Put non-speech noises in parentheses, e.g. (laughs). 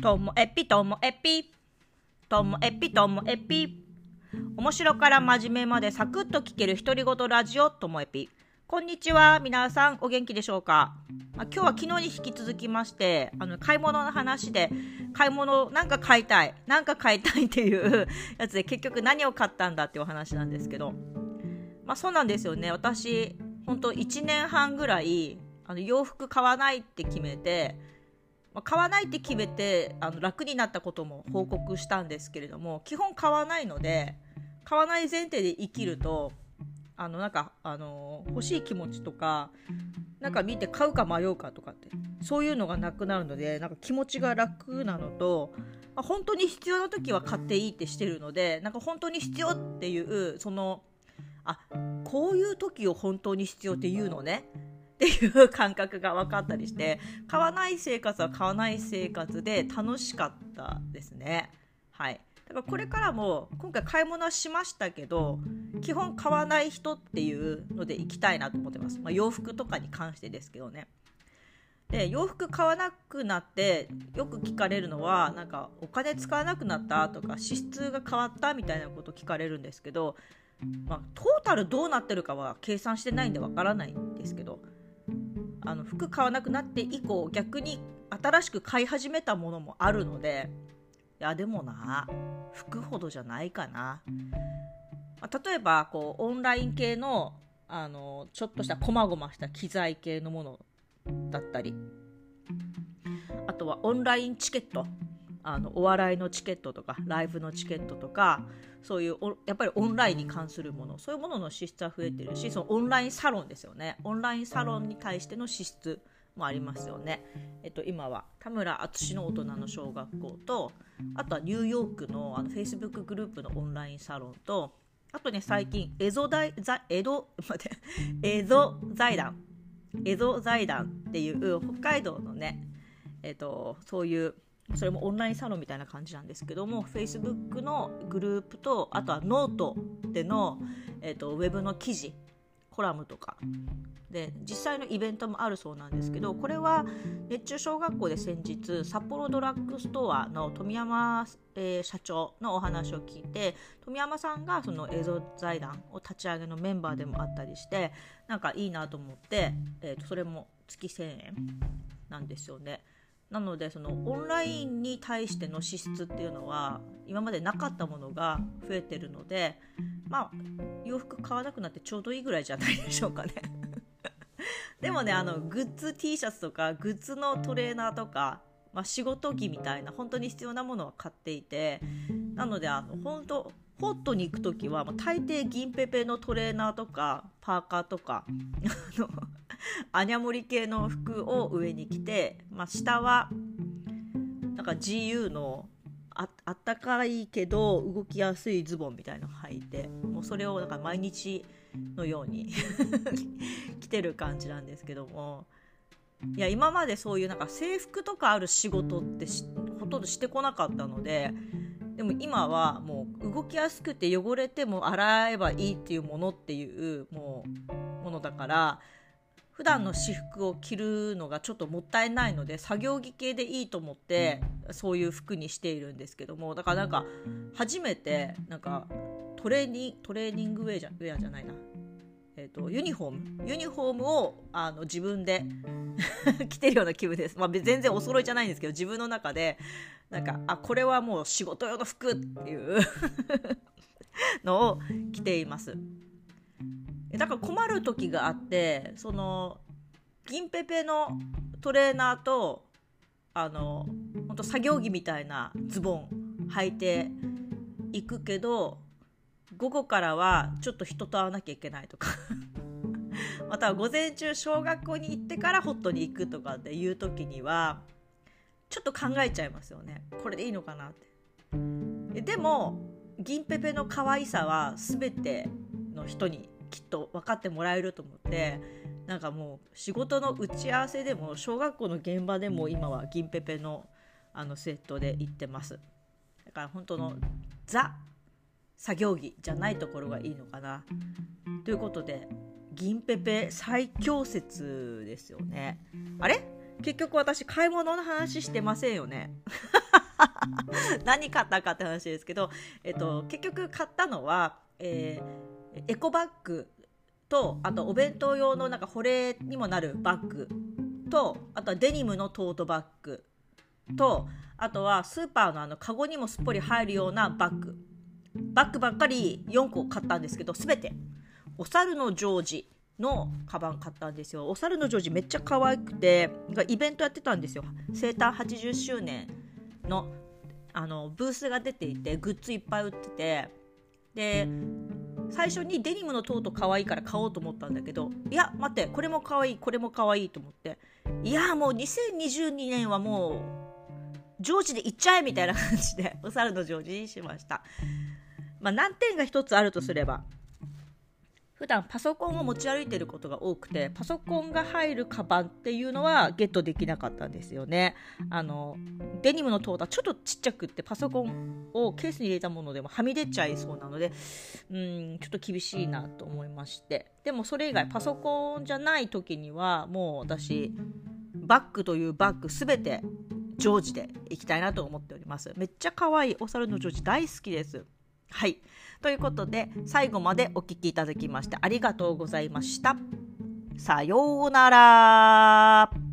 ともえぴともえぴともえぴともえぴ面白から真面目までサクッと聞ける独り言ラジオともえぴこんにちは。皆さんお元気でしょうか、まあ、今日は昨日に引き続きましてあの買い物の話で買い物なんか買いたいなんか買いたいっていう (laughs) やつで結局何を買ったんだっていうお話なんですけど。まあそうなんですよね。私本当1年半ぐらいあの洋服買わないって決めてまあ、買わないって決めてあの楽になったことも報告したんですけれども基本買わないので買わない前提で生きるとあのなんかあの欲しい気持ちとかなんか見て買うか迷うかとかってそういうのがなくなるのでなんか気持ちが楽なのと、まあ、本当に必要な時は買っていいってしてるのでなんか本当に必要っていうそのあこういう時を本当に必要っていうのねっていう感覚が分かったりして買わない生活は買わない生活で楽しかったですね。はい。だからこれからも今回買い物はしましたけど基本買わない人っていうので行きたいなと思ってます、まあ、洋服とかに関してですけどね。で洋服買わなくなってよく聞かれるのはなんかお金使わなくなったとか支出が変わったみたいなこと聞かれるんですけど、まあ、トータルどうなってるかは計算してないんでわからないんですけどあの服買わなくなって以降逆に新しく買い始めたものもあるのでいやでもな服ほどじゃないかな、まあ、例えばこうオンライン系のあのちょっとしたこまごました機材系のものだったり。あとはオンラインチケット。あのお笑いのチケットとかライブのチケットとかそういうやっぱりオンラインに関するものそういうものの支出は増えてるしそのオンラインサロンですよねオンラインサロンに対しての支出もありますよね。えっと、今は田村淳の大人の小学校とあとはニューヨークのあの Facebook グループのオンラインサロンとあとね最近エゾ大江戸待ってエゾ財団エゾ財団っていう北海道のねえっとそういうそれもオンラインサロンみたいな感じなんですけども Facebook のグループとあとはノートでの、えーと、ウェブの記事コラムとか。で実際のイベントもあるそうなんですけどこれは熱中小学校で先日札幌ドラッグストアの富山、えー、社長のお話を聞いて富山さんがその映像財団を立ち上げのメンバーでもあったりしてなんかいいなと思って、えーとそれも月1000円なんですよね。なのでそのオンラインに対しての支出っていうのは今までなかったものが増えてるのでまあ洋服買わなくなってちょうどいいぐらいじゃないでしょうかね。(laughs) でもねあのグッズ T シャツとかグッズのトレーナーとか、まあ、仕事着みたいな本当に必要なものは買っていてなのであの本当ホットに行く時は、まあ、大抵銀ペペのトレーナーとかパーカーとか (laughs) あの (laughs) アニャモリ系の服を上に着て、まあ、下はなんか GU のああったかいけど動きやすいズボンみたいの履いてもうそれをなんか毎日のように (laughs) 着てる感じなんですけども。いや今までそういうなんか制服とかある仕事ってほとんどしてこなかったのででも今はもう動きやすくて汚れても洗えばいいっていうものっていうもうものだから普段の私服を着るのがちょっともったいないので作業着系でいいと思ってそういう服にしているんですけどもだからなんか初めてなんかトレーニトレーニングウェアじゃウェアじゃないな、えーと、ユニフォーム。ユニフォームをあの自分で (laughs) 着てるような気分です、まあ、全然お揃いじゃないんですけど自分の中でなんかあこれはもう仕事用の服っていう (laughs) のを着ています。だから困る時があってその銀ペペのトレーナーとあの本当作業着みたいなズボン履いていくけど午後からはちょっと人と会わなきゃいけないとか。(laughs) または午前中小学校に行ってからホットに行くとかっていう時にはちょっと考えちゃいますよね。これでいいのかなって。でも銀ペペの可愛さは全ての人にきっと分かってもらえると思ってなんかもう仕事の打ち合わせでも小学校の現場でも今は銀ペペのあのセットで行ってます。だから本当のザ作業着じゃないところがいいのかな。ということで銀ペペ最強説ですよね。あれ？結局私買い物の話してませんよね。(laughs) 何買ったかって話ですけど、えっと、結局買ったのは、えー、エコバッグとあとお弁当用のなんか保冷にもなるバッグとあとはデニムのトートバッグとあとはスーパーのあのカゴにもすっぽり入るようなバッグ。バッグばっかり4個買ったんですけど全て。お猿のジョージのカバン買ったんですよ。お猿のジョージめっちゃ可愛くてイベントやってたんですよ。生誕80周年のあのブースが出ていてグッズいっぱい売ってて。で最初にデニムのトート可愛いから買おうと思ったんだけどいや待ってこれも可愛いこれも可愛いと思って。いやもう2022年はもうジョージで行っちゃえみたいな感じでお猿のジョージにしました。まあ難点が一つあるとすれば普段パソコンを持ち歩いてることが多くてパソコンが入るカバンっていうのはゲットできなかったんですよね。あのデニムのトータちょっとちっちゃくってパソコンをケースに入れたものでもはみ出ちゃいそうなのでうんちょっと厳しいなと思いまして。でもそれ以外パソコンじゃない時にはもう私バッグというバッグすべてジョージでいきたいなと思っております。めっちゃ可愛いお猿のジョージ大好きですはいということで最後までお聴きいただきましてありがとうございました。さようなら。